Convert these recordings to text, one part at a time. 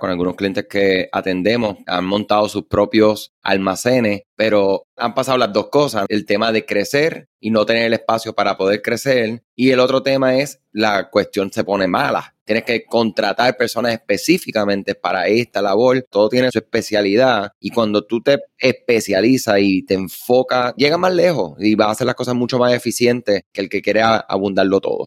con algunos clientes que atendemos, han montado sus propios almacenes, pero han pasado las dos cosas, el tema de crecer y no tener el espacio para poder crecer, y el otro tema es la cuestión se pone mala. Tienes que contratar personas específicamente para esta labor, todo tiene su especialidad, y cuando tú te especializas y te enfocas, llega más lejos y vas a hacer las cosas mucho más eficientes que el que quiere abundarlo todo.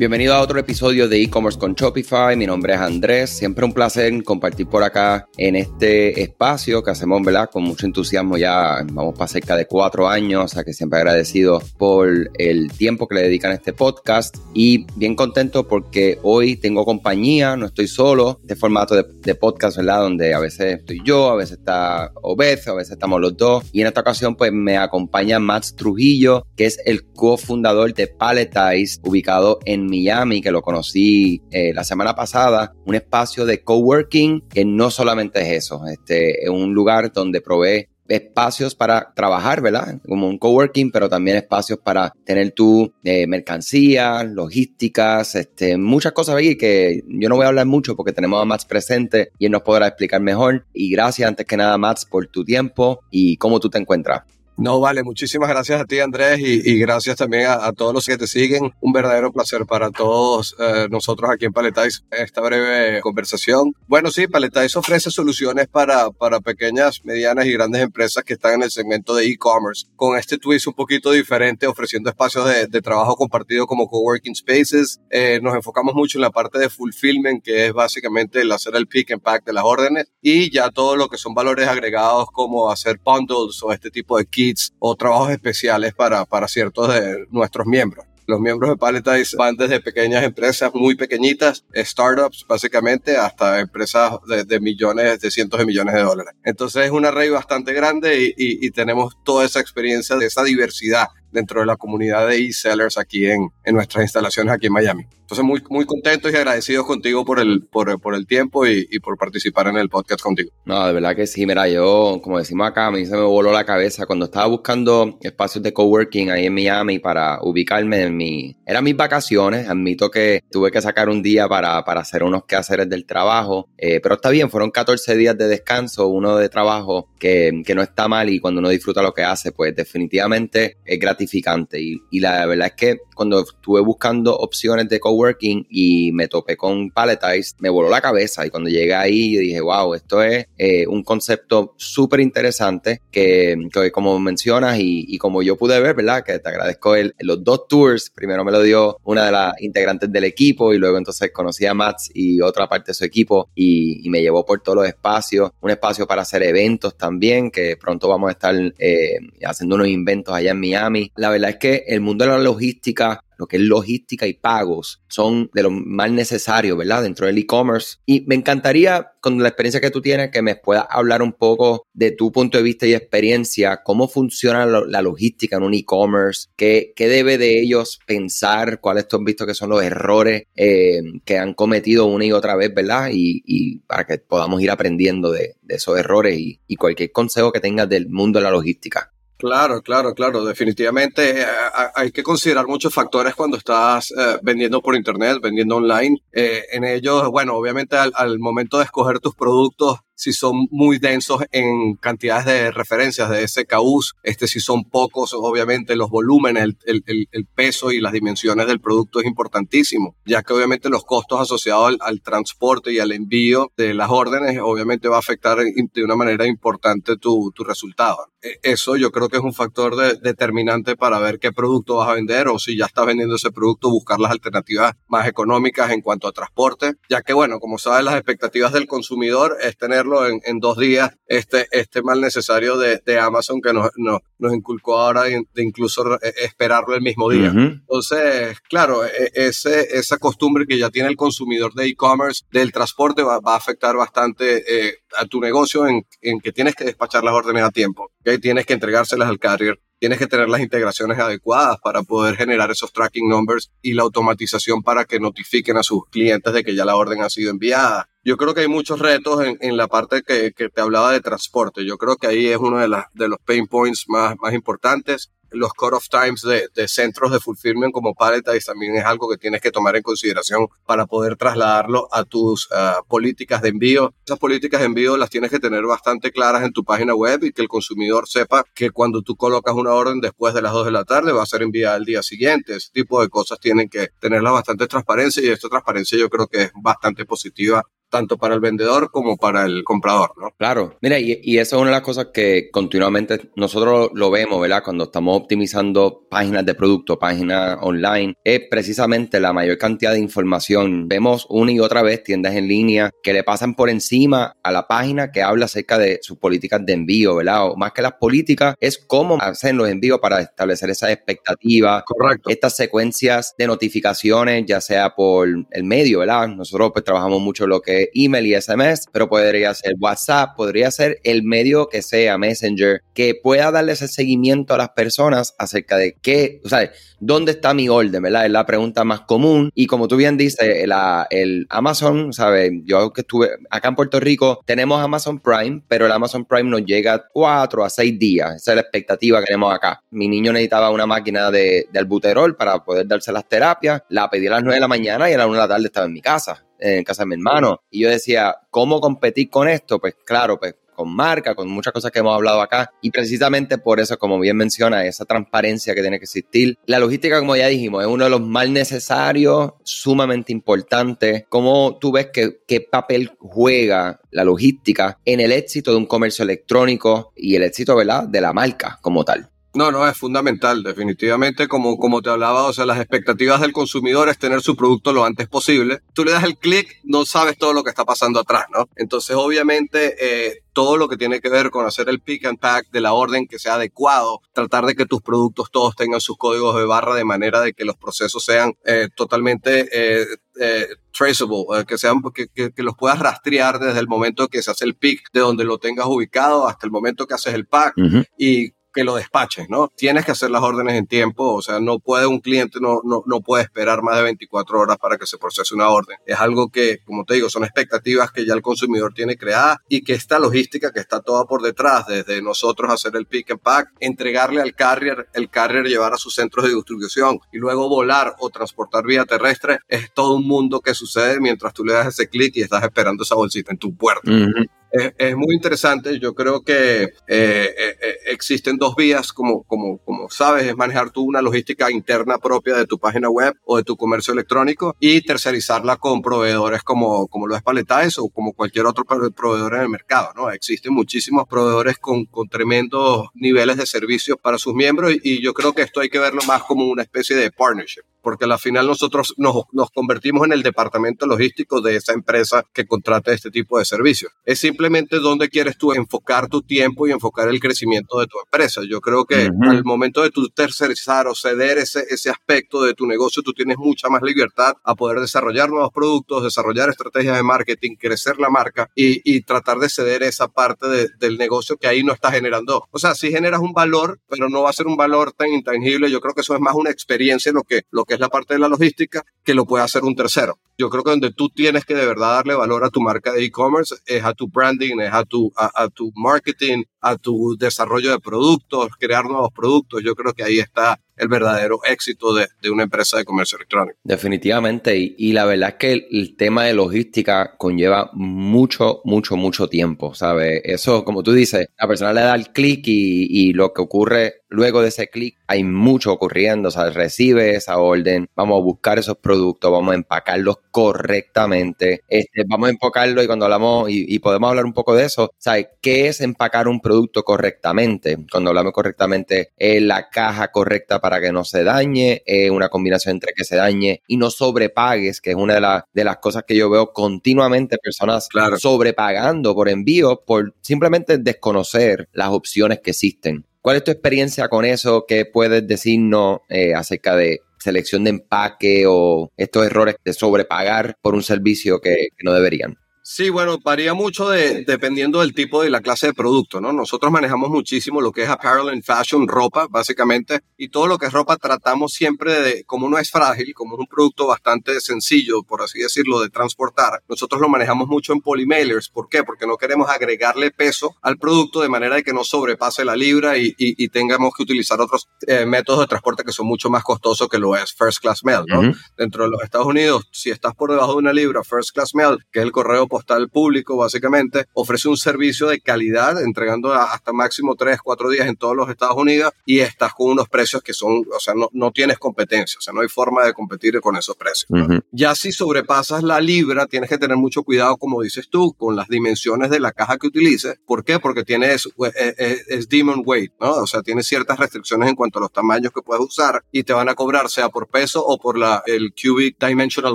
Bienvenido a otro episodio de e-commerce con Shopify. Mi nombre es Andrés. Siempre un placer compartir por acá en este espacio que hacemos, ¿verdad? Con mucho entusiasmo ya. Vamos para cerca de cuatro años, o sea que siempre agradecido por el tiempo que le dedican a este podcast y bien contento porque hoy tengo compañía, no estoy solo. Este formato de, podcast, ¿verdad? Donde a veces estoy yo, a veces está Obed, a veces estamos los dos. Y en esta ocasión, pues me acompaña Max Trujillo, que es el cofundador de Paletize, ubicado en Miami, que lo conocí eh, la semana pasada, un espacio de coworking que no solamente es eso, este, es un lugar donde provee espacios para trabajar, ¿verdad? Como un coworking, pero también espacios para tener tu eh, mercancía, logísticas, este, muchas cosas ahí que yo no voy a hablar mucho porque tenemos a Max presente y él nos podrá explicar mejor. Y gracias antes que nada, Max, por tu tiempo y cómo tú te encuentras. No, vale, muchísimas gracias a ti Andrés y, gracias también a, todos los que te siguen. Un verdadero placer para todos eh, nosotros aquí en Paletize esta breve conversación. Bueno, sí, Paletize ofrece soluciones para, para pequeñas, medianas y grandes empresas que están en el segmento de e-commerce con este twist un poquito diferente, ofreciendo espacios de, trabajo compartido como coworking spaces. Eh, nos enfocamos mucho en la parte de fulfillment, que es básicamente el hacer el pick and pack de las órdenes y ya todo lo que son valores agregados como hacer bundles o este tipo de kits o trabajos especiales para, para ciertos de nuestros miembros. Los miembros de Paletize van desde pequeñas empresas muy pequeñitas, startups básicamente, hasta empresas de, millones, de cientos de millones de dólares. Entonces es una red bastante grande y tenemos toda esa experiencia de esa diversidad dentro de la comunidad de e-sellers aquí en, en, nuestras instalaciones aquí en Miami. Entonces, muy, muy contentos y agradecidos contigo por el, por, por el tiempo y, y, por participar en el podcast contigo. No, de verdad que sí. Mira, yo, como decimos acá, a mí se me voló la cabeza cuando estaba buscando espacios de coworking ahí en Miami para ubicarme en mi... Eran mis vacaciones. Admito que tuve que sacar un día para, para hacer unos quehaceres del trabajo. Eh, pero está bien, fueron 14 días de descanso, uno de trabajo que, que no está mal y cuando uno disfruta lo que hace, pues definitivamente es gratificante y, la verdad es que cuando estuve buscando opciones de coworking y me topé con Paletize, me voló la cabeza. Y cuando llegué ahí dije, wow, esto es eh, un concepto súper interesante que, como mencionas y, como yo pude ver, ¿verdad? Que te agradezco el, los dos tours. Primero me lo dio una de las integrantes del equipo y luego entonces conocí a Mats y otra parte de su equipo y, me llevó por todos los espacios. Un espacio para hacer eventos también, que pronto vamos a estar eh, haciendo unos inventos allá en Miami la verdad es que el mundo de la logística, lo que es logística y pagos, son de lo más necesarios, ¿verdad? Dentro del e-commerce. Y me encantaría, con la experiencia que tú tienes, que me puedas hablar un poco de tu punto de vista y experiencia, cómo funciona la logística en un e-commerce, qué, debe de ellos pensar, cuáles tú has visto que son los errores eh, que han cometido una y otra vez, ¿verdad? Y, para que podamos ir aprendiendo de, esos errores y, y cualquier consejo que tengas del mundo de la logística. Claro, claro, claro. Definitivamente eh, hay que considerar muchos factores cuando estás eh, vendiendo por internet, vendiendo online. Eh, en ellos, bueno, obviamente al, momento de escoger tus productos, si son muy densos en cantidades de referencias de SKUs, este, si son pocos, obviamente los volúmenes, el, peso y las dimensiones del producto es importantísimo, ya que obviamente los costos asociados al, transporte y al envío de las órdenes, obviamente va a afectar de una manera importante tu resultado. E, eso yo creo que es un factor determinante para ver qué producto vas a vender o si ya estás vendiendo ese producto, buscar las alternativas más económicas en cuanto a transporte, ya que bueno, como sabes, las expectativas del consumidor es tenerlo en, dos días este, este mal necesario de, de Amazon que nos, nos, nos, inculcó ahora de, incluso eh, esperarlo el mismo día. Entonces, claro, e, ese, esa costumbre que ya tiene el consumidor de e-commerce del transporte va, va, a afectar bastante eh, a tu negocio en, en, que tienes que despachar las órdenes a tiempo, que tienes que entregárselas al carrier tienes que tener las integraciones adecuadas para poder generar esos tracking numbers y la automatización para que notifiquen a sus clientes de que ya la orden ha sido enviada. Yo creo que hay muchos retos en, en la parte que, que, te hablaba de transporte. Yo creo que ahí es uno de, las, de los pain points más, más importantes los cut-off times de, centros de fulfillment como Palletize también es algo que tienes que tomar en consideración para poder trasladarlo a tus uh, políticas de envío. Esas políticas de envío las tienes que tener bastante claras en tu página web y que el consumidor sepa que cuando tú colocas una orden después de las 2 de la tarde va a ser enviada el día siguiente. Ese tipo de cosas tienen que tenerla bastante transparencia y esta transparencia yo creo que es bastante positiva tanto para el vendedor como para el comprador, ¿no? Claro, mira, y, y eso es una de las cosas que continuamente nosotros lo vemos, ¿verdad? Cuando estamos optimizando páginas de producto, páginas online, es precisamente la mayor cantidad de información. Vemos una y otra vez tiendas en línea que le pasan por encima a la página que habla acerca de sus políticas de envío, ¿verdad? O más que las políticas, es cómo hacen los envíos para establecer esas expectativas. Correcto. Estas secuencias de notificaciones, ya sea por el medio, ¿verdad? Nosotros pues trabajamos mucho lo que email y SMS, pero podría ser WhatsApp, podría ser el medio que sea, Messenger, que pueda darle ese seguimiento a las personas acerca de qué, o sea, dónde está mi orden, ¿verdad? Es la pregunta más común. Y como tú bien dices, el Amazon, ¿sabes? Yo que estuve acá en Puerto Rico, tenemos Amazon Prime, pero el Amazon Prime nos llega cuatro a seis días. Esa es la expectativa que tenemos acá. Mi niño necesitaba una máquina de, de albuterol para poder darse las terapias. La pedí a las nueve de la mañana y a las una de la tarde estaba en mi casa en casa de mi hermano. Y yo decía, ¿cómo competir con esto? Pues claro, pues con marca, con muchas cosas que hemos hablado acá. Y precisamente por eso, como bien menciona, esa transparencia que tiene que existir. La logística, como ya dijimos, es uno de los mal necesarios, sumamente importante. ¿Cómo tú ves que, qué papel juega la logística en el éxito de un comercio electrónico y el éxito, ¿verdad?, de la marca como tal. No, no, es fundamental, definitivamente, como, como te hablaba, o sea, las expectativas del consumidor es tener su producto lo antes posible. Tú le das el clic, no sabes todo lo que está pasando atrás, ¿no? Entonces, obviamente, eh, todo lo que tiene que ver con hacer el pick and pack de la orden que sea adecuado, tratar de que tus productos todos tengan sus códigos de barra de manera de que los procesos sean eh, totalmente eh, eh, traceable, eh, que, sean, que, que, que, los puedas rastrear desde el momento que se hace el pick, de donde lo tengas ubicado hasta el momento que haces el pack uh -huh. y que lo despaches, ¿no? Tienes que hacer las órdenes en tiempo, o sea, no puede un cliente, no, no, no puede esperar más de 24 horas para que se procese una orden. Es algo que, como te digo, son expectativas que ya el consumidor tiene creadas y que esta logística que está toda por detrás, desde nosotros hacer el pick and pack, entregarle al carrier, el carrier llevar a sus centros de distribución y luego volar o transportar vía terrestre, es todo un mundo que sucede mientras tú le das ese clic y estás esperando esa bolsita en tu puerta. Uh -huh es, es, muy interesante. Yo creo que eh, eh, existen dos vías, como, como, como sabes, es manejar tú una logística interna propia de tu página web o de tu comercio electrónico y tercerizarla con proveedores como, como lo es o como cualquier otro proveedor en el mercado. ¿no? Existen muchísimos proveedores con, con tremendos niveles de servicios para sus miembros y yo creo que esto hay que verlo más como una especie de partnership porque al final nosotros nos, nos, convertimos en el departamento logístico de esa empresa que contrata este tipo de servicios. Es simplemente dónde quieres tú enfocar tu tiempo y enfocar el crecimiento de tu empresa. Yo creo que uh -huh. al momento de tu tercerizar o ceder ese, ese aspecto de tu negocio, tú tienes mucha más libertad a poder desarrollar nuevos productos, desarrollar estrategias de marketing, crecer la marca y, y tratar de ceder esa parte de, del negocio que ahí no está generando. O sea, sí generas un valor, pero no va a ser un valor tan intangible. Yo creo que eso es más una experiencia lo que, lo que es la parte de la logística, que lo puede hacer un tercero. Yo creo que donde tú tienes que de verdad darle valor a tu marca de e-commerce es a tu branding, es a tu, a, a, tu marketing, a tu desarrollo de productos, crear nuevos productos. Yo creo que ahí está el verdadero éxito de, de una empresa de comercio electrónico. Definitivamente. Y, y la verdad es que el, tema de logística conlleva mucho, mucho, mucho tiempo, ¿sabes? Eso, como tú dices, la persona le da el clic y, y lo que ocurre luego de ese clic hay mucho ocurriendo, o sea, recibe esa orden, vamos a buscar esos productos, vamos a empacarlos correctamente, este, vamos a empacarlo y cuando hablamos, y, y, podemos hablar un poco de eso, ¿sabes? ¿Qué es empacar un producto correctamente? Cuando hablamos correctamente, es la caja correcta para para que no se dañe, eh, una combinación entre que se dañe y no sobrepagues, que es una de, de las cosas que yo veo continuamente personas sobrepagando por envío por simplemente desconocer las opciones que existen. ¿Cuál es tu experiencia con eso? ¿Qué puedes decirnos eh, acerca de selección de empaque o estos errores de sobrepagar por un servicio que no deberían? Sí, bueno, varía mucho de, dependiendo del tipo y la clase de producto, ¿no? Nosotros manejamos muchísimo lo que es apparel and fashion, ropa, básicamente, y todo lo que es ropa tratamos siempre de, como no es frágil, como es un producto bastante sencillo, por así decirlo, de transportar, nosotros lo manejamos mucho en polymailers. ¿Por qué? Porque no queremos agregarle peso al producto de manera de que no sobrepase la libra y, y, tengamos que utilizar otros eh, métodos de transporte que son mucho más costosos que lo es First Class Mail, ¿no? Dentro de los Estados Unidos, si estás por debajo de una libra, First Class Mail, que es el correo postal público, básicamente, ofrece un servicio de calidad, entregando hasta máximo 3, 4 días en todos los Estados Unidos y estás con unos precios que son, o sea, no, no tienes competencia, o sea, no hay forma de competir con esos precios. Ya si sobrepasas la libra, tienes que tener mucho cuidado, como dices tú, con las dimensiones de la caja que utilices. ¿Por qué? Porque tienes, es, eh, eh, es, demon weight, ¿no? O sea, tienes ciertas restricciones en cuanto a los tamaños que puedes usar y te van a cobrar sea por peso o por la, el cubic dimensional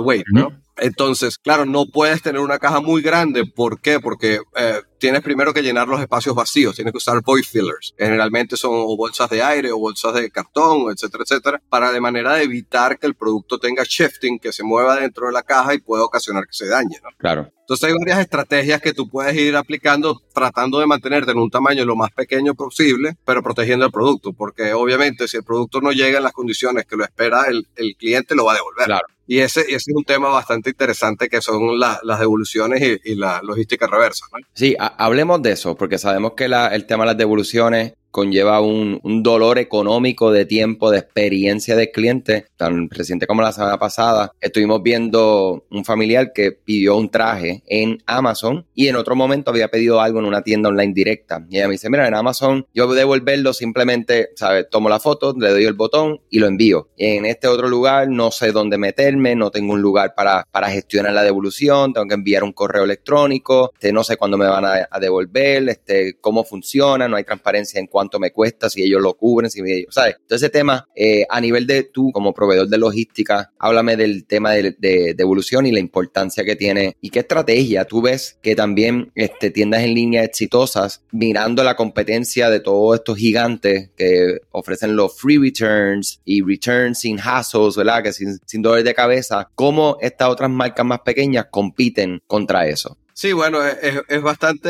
weight, ¿no? Entonces, claro, no puedes tener una caja muy grande. ¿Por qué? Porque eh, tienes primero que llenar los espacios vacíos, tienes que usar void fillers. Generalmente son bolsas de aire o bolsas de cartón, etcétera, etcétera, para de manera de evitar que el producto tenga shifting, que se mueva dentro de la caja y pueda ocasionar que se dañe. ¿no? Claro. Entonces hay varias estrategias que tú puedes ir aplicando tratando de mantenerte en un tamaño lo más pequeño posible, pero protegiendo el producto, porque obviamente si el producto no llega en las condiciones que lo espera el, el cliente, lo va a devolver. Claro. Y ese, ese, es un tema bastante interesante que son las devoluciones y, la logística reversa. ¿no? Sí, hablemos de eso, porque sabemos que la, el tema de las devoluciones conlleva un, dolor económico de tiempo, de experiencia del cliente. Tan reciente como la semana pasada, estuvimos viendo un familiar que pidió un traje en Amazon y en otro momento había pedido algo en una tienda online directa. Y ella me dice, mira, en Amazon yo devolverlo simplemente, ¿sabes? Tomo la foto, le doy el botón y lo envío. Y en este otro lugar no sé dónde meterme, no tengo un lugar para, para gestionar la devolución, tengo que enviar un correo electrónico, este, no sé cuándo me van a, a devolver, este, cómo funciona, no hay transparencia en cuanto me cuesta, si ellos lo cubren, si ellos, ¿sabes? Entonces ese tema, eh, a nivel de tú como proveedor de logística, háblame del tema de, de, evolución y la importancia que tiene y qué estrategia tú ves que también este, tiendas en línea exitosas, mirando la competencia de todos estos gigantes que ofrecen los free returns y returns sin hassles, ¿verdad? Que sin, sin dolor de cabeza, cómo estas otras marcas más pequeñas compiten contra eso. Sí, bueno, es, es bastante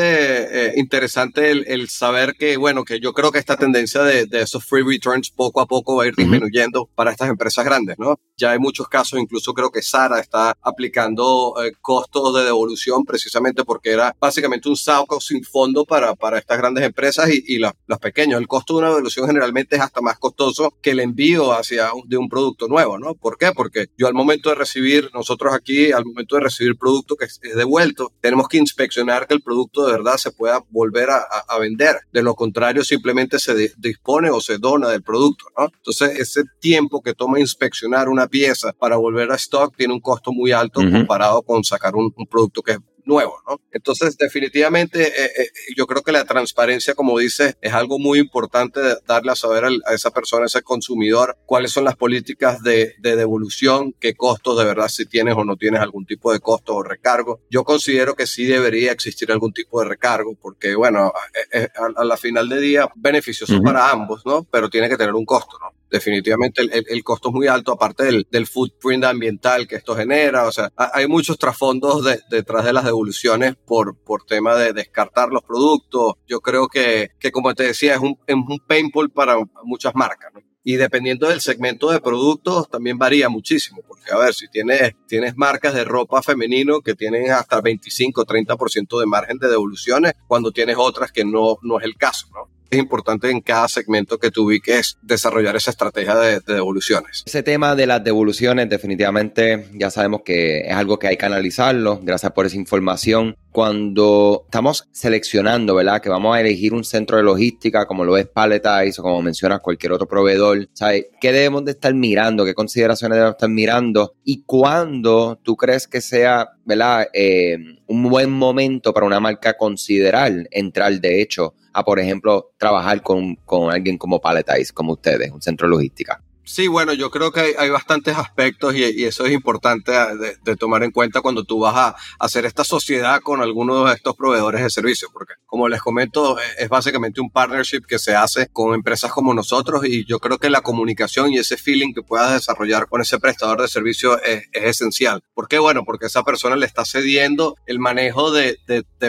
eh, interesante el, el, saber que, bueno, que yo creo que esta tendencia de, de, esos free returns poco a poco va a ir disminuyendo para estas empresas grandes, ¿no? Ya hay muchos casos, incluso creo que Sara está aplicando eh, costos de devolución precisamente porque era básicamente un saco sin fondo para, para estas grandes empresas y, y las, las pequeñas. El costo de una devolución generalmente es hasta más costoso que el envío hacia un, de un producto nuevo, ¿no? ¿Por qué? Porque yo al momento de recibir, nosotros aquí, al momento de recibir producto que es devuelto, tenemos tenemos que inspeccionar que el producto de verdad se pueda volver a, a vender. De lo contrario, simplemente se dispone o se dona del producto, ¿no? Entonces, ese tiempo que toma inspeccionar una pieza para volver a stock tiene un costo muy alto comparado con sacar un, un producto que es nuevo, ¿no? Entonces, definitivamente, eh, eh, yo creo que la transparencia, como dice, es algo muy importante de darle a saber a esa persona, a ese consumidor, cuáles son las políticas de, de, devolución, qué costos de verdad si tienes o no tienes algún tipo de costo o recargo. Yo considero que sí debería existir algún tipo de recargo, porque, bueno, eh, a, a la final de día, beneficioso uh -huh. para ambos, ¿no? Pero tiene que tener un costo, ¿no? Definitivamente el, costo es muy alto, aparte del, del, footprint ambiental que esto genera. O sea, hay muchos trasfondos de, detrás de las devoluciones por, por tema de descartar los productos. Yo creo que, que como te decía, es un, es un painful para muchas marcas. Y dependiendo del segmento de productos, también varía muchísimo. Porque, a ver, si tienes, tienes marcas de ropa femenino que tienen hasta 25, 30% de margen de devoluciones, cuando tienes otras que no, no es el caso, ¿no? Es importante en cada segmento que tú ubiques desarrollar esa estrategia de, de, devoluciones. Ese tema de las devoluciones definitivamente ya sabemos que es algo que hay que analizarlo. Gracias por esa información. Cuando estamos seleccionando, ¿verdad? Que vamos a elegir un centro de logística como lo es Palletize o como mencionas cualquier otro proveedor, ¿sabes? ¿Qué debemos de estar mirando? ¿Qué consideraciones debemos estar mirando? ¿Y cuándo tú crees que sea, ¿verdad? Eh, un buen momento para una marca considerar entrar, de hecho, a, por ejemplo, trabajar con, con alguien como Palletize, como ustedes, un centro de logística? Sí, bueno, yo creo que hay, bastantes aspectos y, eso es importante de, tomar en cuenta cuando tú vas a hacer esta sociedad con algunos de estos proveedores de servicios, porque como les comento, es básicamente un partnership que se hace con empresas como nosotros y yo creo que la comunicación y ese feeling que puedas desarrollar con ese prestador de servicio es, esencial. ¿Por qué? Bueno, porque esa persona le está cediendo el manejo de,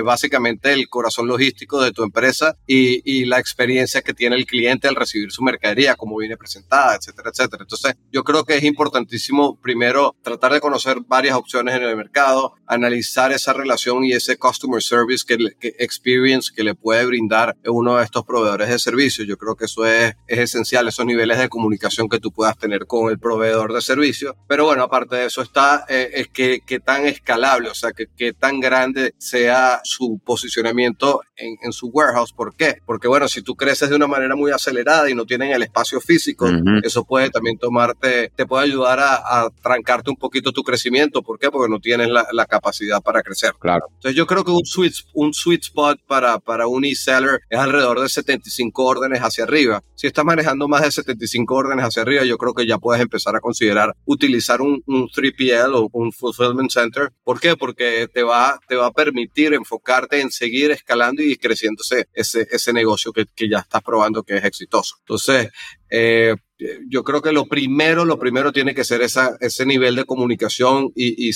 básicamente el corazón logístico de tu empresa y, y la experiencia que tiene el cliente al recibir su mercadería, como viene presentada, etcétera etcétera. Entonces, yo creo que es importantísimo primero tratar de conocer varias opciones en el mercado, analizar esa relación y ese customer service que, experience que le puede brindar uno de estos proveedores de servicios. Yo creo que eso es, es esencial, esos niveles de comunicación que tú puedas tener con el proveedor de servicio. Pero bueno, aparte de eso está eh, es que, que, tan escalable, o sea, que, que, tan grande sea su posicionamiento en, en, su warehouse. ¿Por qué? Porque bueno, si tú creces de una manera muy acelerada y no tienen el espacio físico, eso puede también tomarte, te puede ayudar a, trancarte un poquito tu crecimiento. ¿Por qué? Porque no tienes la, capacidad para crecer. Claro. Entonces yo creo que un sweet, un sweet spot para, para un e-seller es alrededor de 75 órdenes hacia arriba. Si estás manejando más de 75 órdenes hacia arriba, yo creo que ya puedes empezar a considerar utilizar un, 3PL o un Fulfillment Center. ¿Por qué? Porque te va, te va a permitir enfocarte en seguir escalando y creciéndose ese, ese negocio que, que ya estás probando que es exitoso. Entonces, eh, yo creo que lo primero, lo primero tiene que ser esa, ese nivel de comunicación y,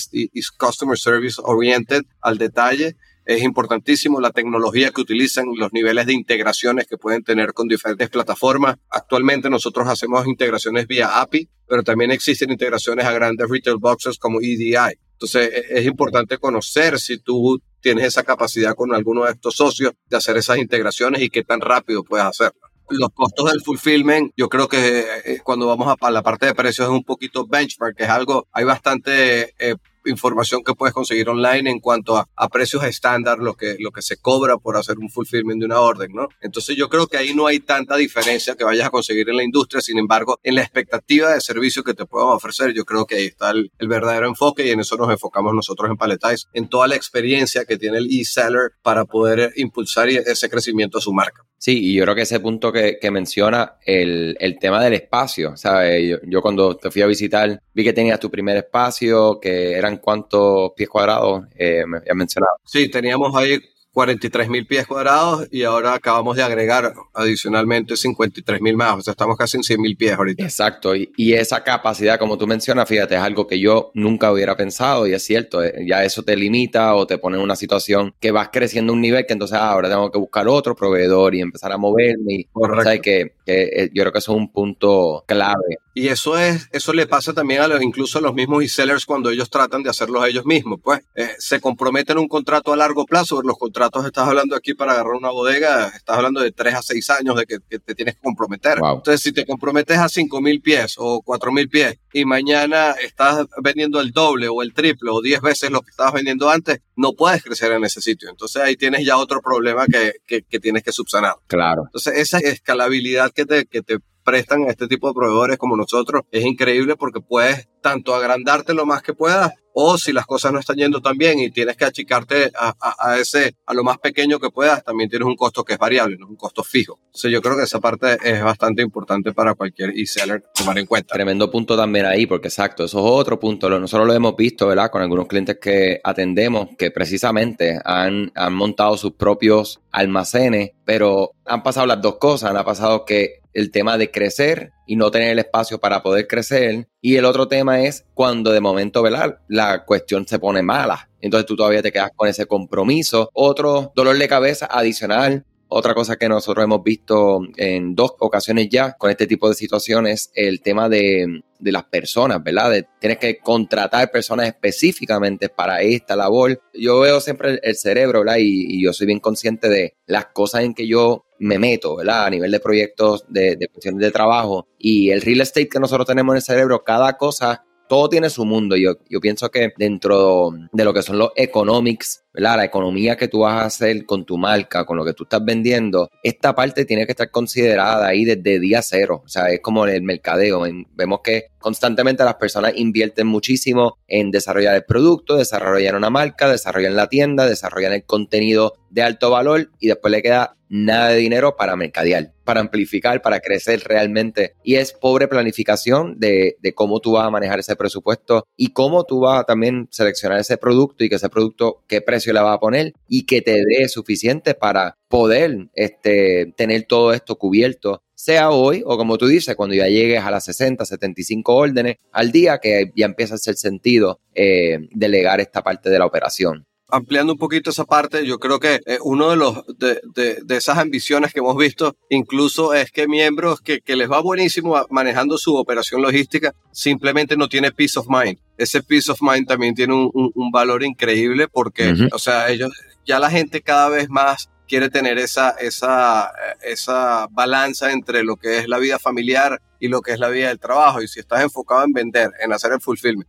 customer service oriented al detalle. Es importantísimo la tecnología que utilizan, los niveles de integraciones que pueden tener con diferentes plataformas. Actualmente nosotros hacemos integraciones vía API, pero también existen integraciones a grandes retail boxes como EDI. Entonces e, es importante conocer si tú tienes esa capacidad con alguno de estos socios de hacer esas integraciones y qué tan rápido puedes hacerlo los costos del fulfillment, yo creo que eh, cuando vamos a, la parte de precios es un poquito benchmark, que es algo, hay bastante eh, información que puedes conseguir online en cuanto a, precios estándar, lo que, lo que se cobra por hacer un fulfillment de una orden, ¿no? Entonces yo creo que ahí no hay tanta diferencia que vayas a conseguir en la industria, sin embargo, en la expectativa de servicio que te puedan ofrecer, yo creo que ahí está el, verdadero enfoque y en eso nos enfocamos nosotros en Paletize, en toda la experiencia que tiene el e-seller para poder impulsar ese crecimiento a su marca. Sí, y yo creo que ese punto que, menciona, el, tema del espacio, ¿sabes? Yo, yo, cuando te fui a visitar, vi que tenías tu primer espacio, que eran cuántos pies cuadrados, eh, me había mencionado. Sí, teníamos ahí 43 mil pies cuadrados y ahora acabamos de agregar adicionalmente 53 mil más. O sea, estamos casi en 100 mil pies ahorita. Exacto. Y, y, esa capacidad, como tú mencionas, fíjate, es algo que yo nunca hubiera pensado y es cierto. Eh, ya eso te limita o te pone en una situación que vas creciendo un nivel que entonces ah, ahora tengo que buscar otro proveedor y empezar a moverme. Y, o sea, que, que, yo creo que eso es un punto clave. Y eso es, eso le pasa también a los, incluso a los mismos e-sellers cuando ellos tratan de hacerlo ellos mismos. Pues eh, se comprometen un contrato a largo plazo. Los contratos, estás hablando aquí para agarrar una bodega, estás hablando de tres a seis años de que, te tienes que comprometer. Entonces, si te comprometes a cinco mil pies o cuatro mil pies y mañana estás vendiendo el doble o el triple o diez veces lo que estabas vendiendo antes, no puedes crecer en ese sitio. Entonces, ahí tienes ya otro problema que, que, tienes que subsanar. Claro. Entonces, esa escalabilidad que te, que te prestan a este tipo de proveedores como nosotros es increíble porque puedes tanto agrandarte lo más que puedas o si las cosas no están yendo tan bien y tienes que achicarte a, ese a lo más pequeño que puedas también tienes un costo que es variable no un costo fijo. Entonces yo creo que esa parte es bastante importante para cualquier e-seller tomar en cuenta. Tremendo punto también ahí porque exacto eso es otro punto. Nosotros lo hemos visto verdad con algunos clientes que atendemos que precisamente han, han montado sus propios almacenes pero han pasado las dos cosas han pasado que el tema de crecer y no tener el espacio para poder crecer. Y el otro tema es cuando de momento, ¿verdad? La cuestión se pone mala. Entonces tú todavía te quedas con ese compromiso. Otro dolor de cabeza adicional. Otra cosa que nosotros hemos visto en dos ocasiones ya con este tipo de situaciones, el tema de, de las personas, ¿verdad? De, tienes que contratar personas específicamente para esta labor. Yo veo siempre el, cerebro, ¿verdad? Y, yo soy bien consciente de las cosas en que yo me meto, ¿verdad? A nivel de proyectos, de, de cuestiones de trabajo. Y el real estate que nosotros tenemos en el cerebro, cada cosa todo tiene su mundo. Yo, yo pienso que dentro de lo que son los economics, ¿verdad? la economía que tú vas a hacer con tu marca, con lo que tú estás vendiendo, esta parte tiene que estar considerada ahí desde día cero. O sea, es como el mercadeo. Vemos que constantemente las personas invierten muchísimo en desarrollar el producto, desarrollar una marca, desarrollar la tienda, desarrollar el contenido de alto valor y después le queda nada de dinero para mercadear, para amplificar, para crecer realmente. Y es pobre planificación de, cómo tú vas a manejar ese presupuesto y cómo tú vas a también seleccionar ese producto y que ese producto, qué precio le vas a poner y que te dé suficiente para poder este, tener todo esto cubierto sea hoy o como tú dices, cuando ya llegues a las 60, 75 órdenes al día, que ya empieza a hacer sentido eh, delegar esta parte de la operación ampliando un poquito esa parte, yo creo que eh, uno de los de, de, esas ambiciones que hemos visto incluso es que miembros que, que, les va buenísimo manejando su operación logística simplemente no tiene peace of mind. Ese peace of mind también tiene un, un, valor increíble porque, o sea, ellos ya la gente cada vez más quiere tener esa, esa, esa balanza entre lo que es la vida familiar y lo que es la vida del trabajo. Y si estás enfocado en vender, en hacer el fulfillment,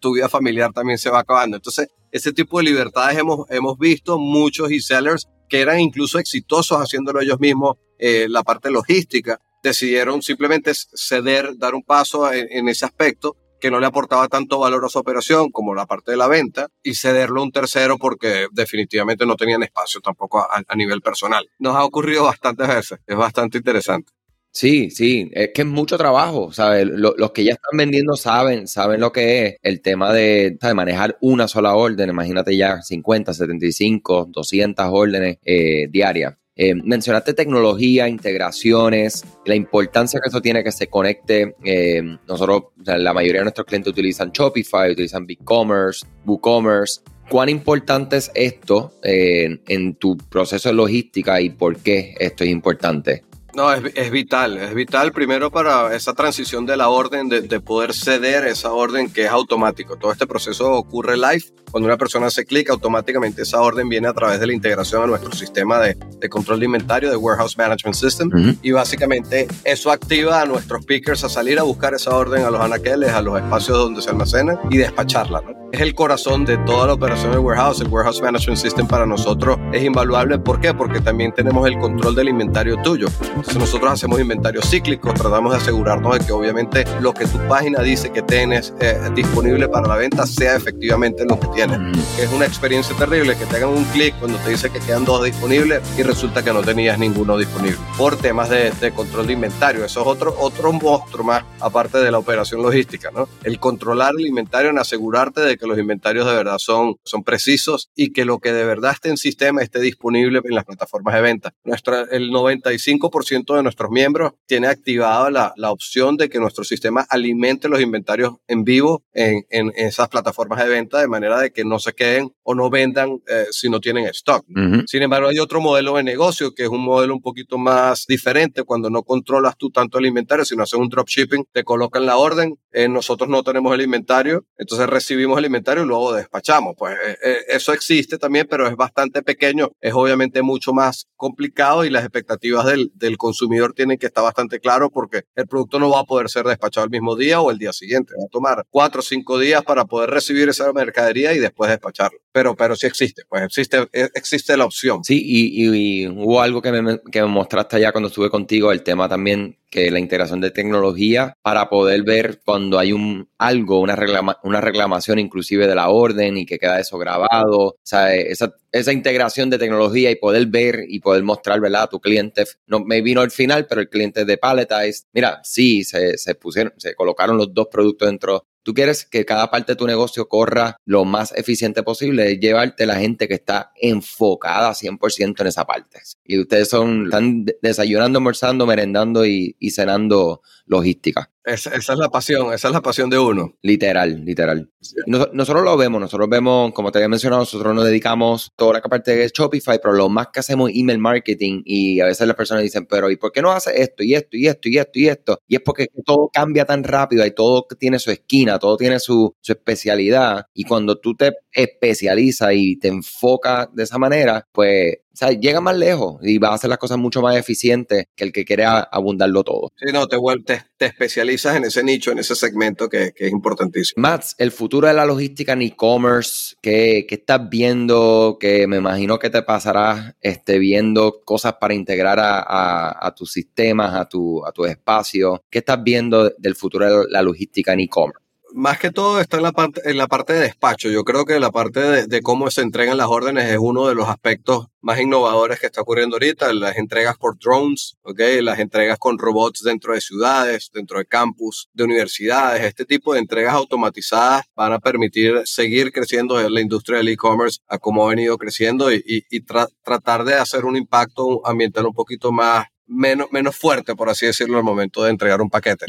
tu vida familiar también se va acabando. Entonces, ese tipo de libertades hemos, hemos visto muchos e-sellers que eran incluso exitosos haciéndolo ellos mismos, eh, la parte logística, decidieron simplemente ceder, dar un paso en ese aspecto que no le aportaba tanto valor a su operación como la parte de la venta y cederlo a un tercero porque definitivamente no tenían espacio tampoco a, nivel personal. Nos ha ocurrido bastantes veces, es bastante interesante. Sí, sí, es que es mucho trabajo, ¿sabes? los que ya están vendiendo saben, saben lo que es el tema de, manejar una sola orden, imagínate ya 50, 75, 200 órdenes eh, diarias. Eh, mencionaste tecnología, integraciones, la importancia que eso tiene que se conecte. Eh, nosotros, la mayoría de nuestros clientes utilizan Shopify, utilizan BigCommerce, WooCommerce. ¿Cuán importante es esto en tu proceso de logística y por qué esto es importante? No, es, es, vital, es vital primero para esa transición de la orden, de, de, poder ceder esa orden que es automático. Todo este proceso ocurre live. Cuando una persona hace clic, automáticamente esa orden viene a través de la integración a nuestro sistema de, de control de inventario, de Warehouse Management System. Y básicamente eso activa a nuestros pickers a salir a buscar esa orden a los anaqueles, a los espacios donde se almacenan y despacharla. ¿no? Es el corazón de toda la operación del warehouse. El Warehouse Management System para nosotros es invaluable. ¿Por qué? Porque también tenemos el control del inventario tuyo. Entonces nosotros hacemos inventario cíclico, tratamos de asegurarnos de que obviamente lo que tu página dice que tienes eh, disponible para la venta sea efectivamente lo que tienes. Es una experiencia terrible que te hagan un clic cuando te dice que quedan dos disponibles y resulta que no tenías ninguno disponible por temas de, control de inventario. Eso es otro, otro monstruo más aparte de la operación logística, ¿no? El controlar el inventario en asegurarte de que los inventarios de verdad son, son precisos y que lo que de verdad esté en sistema esté disponible en las plataformas de venta. Nuestra, el 95% de nuestros miembros tiene activada la, la, opción de que nuestro sistema alimente los inventarios en vivo en, en, esas plataformas de venta de manera de que no se queden o no vendan eh, si no tienen stock. Sin embargo, hay otro modelo de negocio que es un modelo un poquito más diferente cuando no controlas tú tanto el inventario, sino haces un dropshipping, te colocan la orden, eh, nosotros no tenemos el inventario, entonces recibimos el inventario y luego despachamos. Pues eh, eso existe también, pero es bastante pequeño, es obviamente mucho más complicado y las expectativas del, del consumidor tiene que estar bastante claro porque el producto no va a poder ser despachado el mismo día o el día siguiente. Va a tomar cuatro o cinco días para poder recibir esa mercadería y después despacharlo. Pero, pero sí existe, pues existe, existe la opción. Sí, y, hubo algo que me, que me mostraste allá cuando estuve contigo, el tema también que la integración de tecnología para poder ver cuando hay un algo, una, una reclamación inclusive de la orden y que queda eso grabado. O sea, esa, esa integración de tecnología y poder ver y poder mostrar, ¿verdad? A tu cliente, no me vino al final, pero el cliente de Palletize, mira, sí, se, se pusieron, se colocaron los dos productos dentro Tú quieres que cada parte de tu negocio corra lo más eficiente posible, llevarte la gente que está enfocada 100% en esa parte. Y ustedes son, están desayunando, almorzando, merendando y, y cenando logística. Esa, es la pasión, esa es la pasión de uno. Literal, literal. nosotros lo vemos, nosotros vemos, como te había mencionado, nosotros nos dedicamos toda la parte de Shopify, pero lo más que hacemos es email marketing y a veces las personas dicen, pero ¿y por qué no hace esto y esto y esto y esto y esto? Y es porque todo cambia tan rápido y todo tiene su esquina, todo tiene su, su especialidad y cuando tú te especializas y te enfocas de esa manera, pues sea, llega más lejos y va a hacer las cosas mucho más eficientes que el que quiere abundarlo todo. Sí, no, te, te, te especializas en ese nicho, en ese segmento que, que es importantísimo. Mats, el futuro de la logística en e-commerce, ¿qué, ¿qué, estás viendo? Que me imagino que te pasarás este, viendo cosas para integrar a, a, a tus sistemas, a tu, a tu espacio. ¿Qué estás viendo del futuro de la logística en e-commerce? Más que todo está en la parte, en la parte de despacho. Yo creo que la parte de, cómo se entregan las órdenes es uno de los aspectos más innovadores que está ocurriendo ahorita. Las entregas por drones, ¿okay? las entregas con robots dentro de ciudades, dentro de campus, de universidades. Este tipo de entregas automatizadas van a permitir seguir creciendo en la industria del e-commerce a como ha venido creciendo y, y, tratar de hacer un impacto ambiental un poquito más menos, menos fuerte, por así decirlo, al momento de entregar un paquete.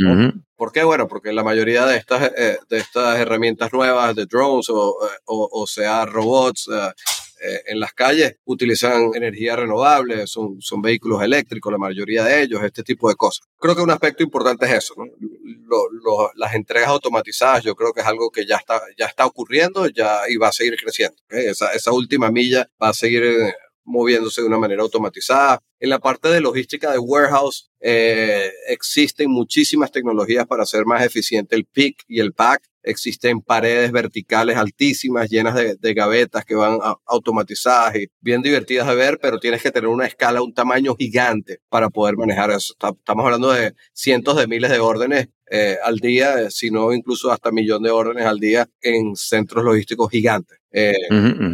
¿Por qué? Bueno, porque la mayoría de estas, eh, de estas herramientas nuevas de drones o, eh, o, sea robots eh, en las calles utilizan energía renovable, son, son vehículos eléctricos, la mayoría de ellos, este tipo de cosas. Creo que un aspecto importante es eso, las entregas automatizadas, yo creo que es algo que ya está, ya está ocurriendo ya, y va a seguir creciendo. Esa, esa última milla va a seguir moviéndose de una manera automatizada. En la parte de logística de warehouse eh, existen muchísimas tecnologías para hacer más eficiente el pick y el pack. Existen paredes verticales altísimas llenas de, gavetas que van automatizadas y bien divertidas de ver, pero tienes que tener una escala, un tamaño gigante para poder manejar eso. Estamos hablando de cientos de miles de órdenes eh, al día, si no incluso hasta millón de órdenes al día en centros logísticos gigantes. Eh,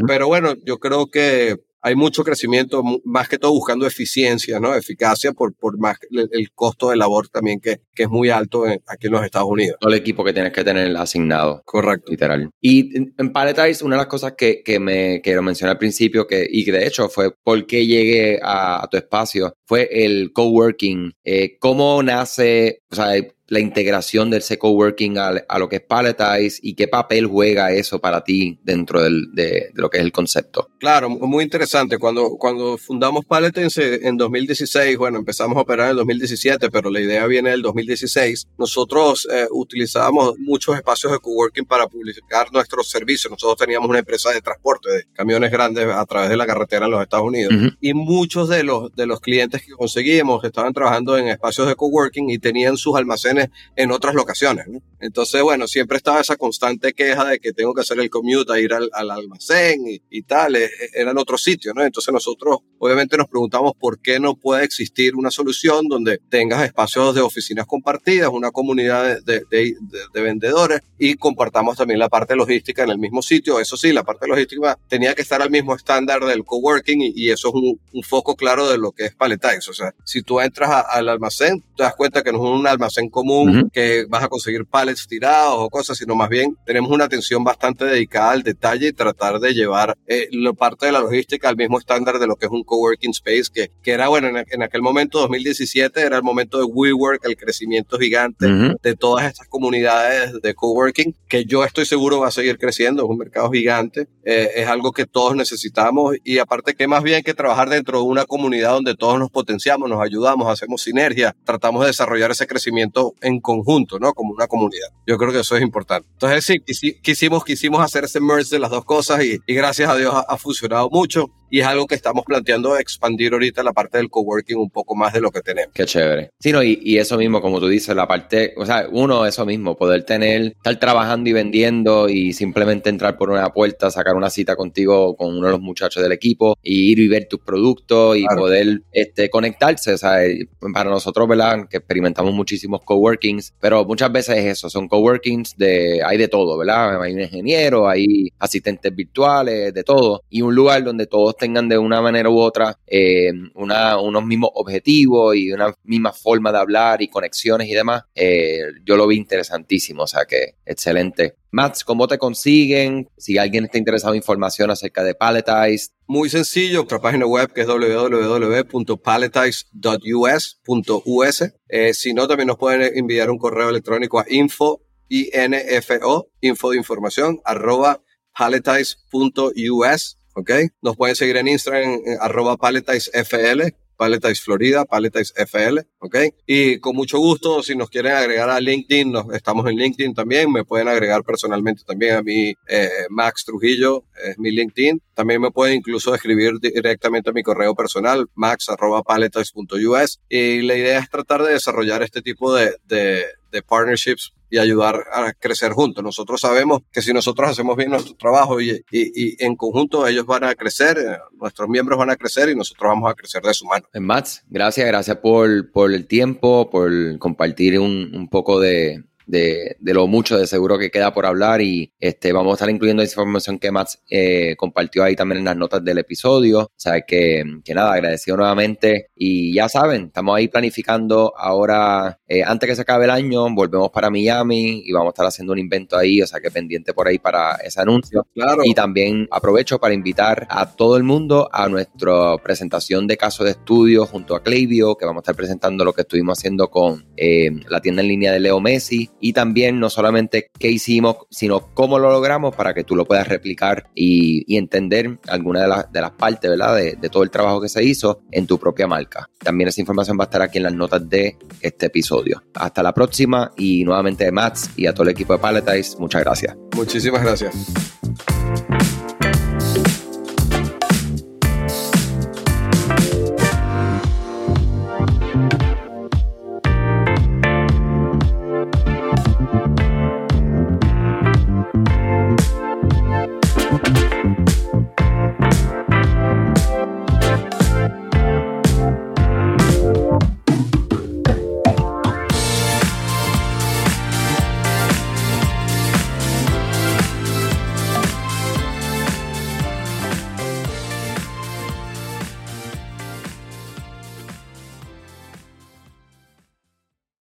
pero bueno, yo creo que hay mucho crecimiento, más que todo buscando eficiencia, ¿no? Eficacia por, por más el, costo de labor también que, que es muy alto aquí en los Estados Unidos. Todo el equipo que tienes que tener asignado. Correcto. Literal. Y en, en Paletize, una de las cosas que, que me quiero mencionar al principio, que, y que de hecho fue por qué llegué a, tu espacio, fue el coworking. Eh, ¿Cómo nace, o sea, la integración del co-working a, a, lo que es Paletize y qué papel juega eso para ti dentro del, de, lo que es el concepto. Claro, muy interesante. Cuando, cuando fundamos Paletize en 2016, bueno, empezamos a operar en 2017, pero la idea viene del 2016. Nosotros eh, utilizábamos muchos espacios de coworking para publicar nuestros servicios. Nosotros teníamos una empresa de transporte de camiones grandes a través de la carretera en los Estados Unidos y muchos de los, de los clientes que conseguíamos estaban trabajando en espacios de coworking y tenían sus almacenes en otras locaciones. Entonces, bueno, siempre estaba esa constante queja de que tengo que hacer el commute a ir al, almacén y, tal, e, e, era en otro sitio, ¿no? Entonces nosotros obviamente nos preguntamos por qué no puede existir una solución donde tengas espacios de oficinas compartidas, una comunidad de, vendedores y compartamos también la parte logística en el mismo sitio. Eso sí, la parte logística tenía que estar al mismo estándar del coworking y, y eso es un, foco claro de lo que es Paletize. O sea, si tú entras al almacén, te das cuenta que no es un almacén común que vas a conseguir pallets tirados o cosas, sino más bien tenemos una atención bastante dedicada al detalle y tratar de llevar eh, la parte de la logística al mismo estándar de lo que es un coworking space, que, que era, bueno, en, aquel momento, 2017, era el momento de WeWork, el crecimiento gigante de todas estas comunidades de coworking, que yo estoy seguro va a seguir creciendo, es un mercado gigante, eh, es algo que todos necesitamos y aparte que más bien que trabajar dentro de una comunidad donde todos nos potenciamos, nos ayudamos, hacemos sinergia, tratamos de desarrollar ese crecimiento en conjunto, ¿no? Como una comunidad. Yo creo que eso es importante. Entonces, sí, quisimos, quisimos hacer ese merge de las dos cosas y, gracias a Dios ha, funcionado mucho y es algo que estamos planteando expandir ahorita la parte del coworking un poco más de lo que tenemos. Qué chévere. Sí, no, y, y, eso mismo, como tú dices, la parte, o sea, uno, eso mismo, poder tener, estar trabajando y vendiendo y simplemente entrar por una puerta, sacar una cita contigo con uno de los muchachos del equipo y ir y ver tus productos y poder este, conectarse. O sea, para nosotros, ¿verdad? Que experimentamos muchísimos coworkings, pero muchas veces es eso, son coworkings de, hay de todo, ¿verdad? Hay un ingeniero, hay asistentes virtuales, de todo, y un lugar donde todos tengan de una manera u otra eh, una, unos mismos objetivos y una misma forma de hablar y conexiones y demás, eh, yo lo vi interesantísimo, o sea que excelente. Mats, ¿cómo te consiguen? Si alguien está interesado en información acerca de Paletize. Muy sencillo, nuestra página web que es www.paletize.us.us. Eh, si no, también nos pueden enviar un correo electrónico a info, info, info de información, arroba paletize.us ¿ok? Nos pueden seguir en Instagram en arroba paletizefl, Paletize Florida, FL, ¿ok? Y con mucho gusto, si nos quieren agregar a LinkedIn, nos, estamos en LinkedIn también, me pueden agregar personalmente también a mi eh, Max Trujillo, es mi LinkedIn. También me pueden incluso escribir directamente a mi correo personal, max.paletize.us. Y la idea es tratar de desarrollar este tipo de, de, de partnerships y ayudar a crecer juntos. Nosotros sabemos que si nosotros hacemos bien nuestro trabajo y, y, en conjunto ellos van a crecer, eh, nuestros miembros van a crecer y nosotros vamos a crecer de su mano. Mats, gracias, gracias por, por el tiempo, por compartir un, un poco de, de, lo mucho de seguro que queda por hablar y este, vamos a estar incluyendo esa información que Matt eh, compartió ahí también en las notas del episodio. O sea que, que nada, agradecido nuevamente y ya saben, estamos ahí planificando ahora, eh, antes que se acabe el año, volvemos para Miami y vamos a estar haciendo un invento ahí, o sea que pendiente por ahí para ese anuncio. Claro. Y también aprovecho para invitar a todo el mundo a nuestra presentación de caso de estudio junto a Clavio, que vamos a estar presentando lo que estuvimos haciendo con eh, la tienda en línea de Leo Messi y también no solamente qué hicimos, sino cómo lo logramos para que tú lo puedas replicar y, entender alguna de, las de, las partes, ¿verdad? De, de, todo el trabajo que se hizo en tu propia marca. También esa información va a estar aquí en las notas de este episodio. Hasta la próxima y nuevamente Mats y a todo el equipo de Paletize, muchas gracias. Muchísimas gracias.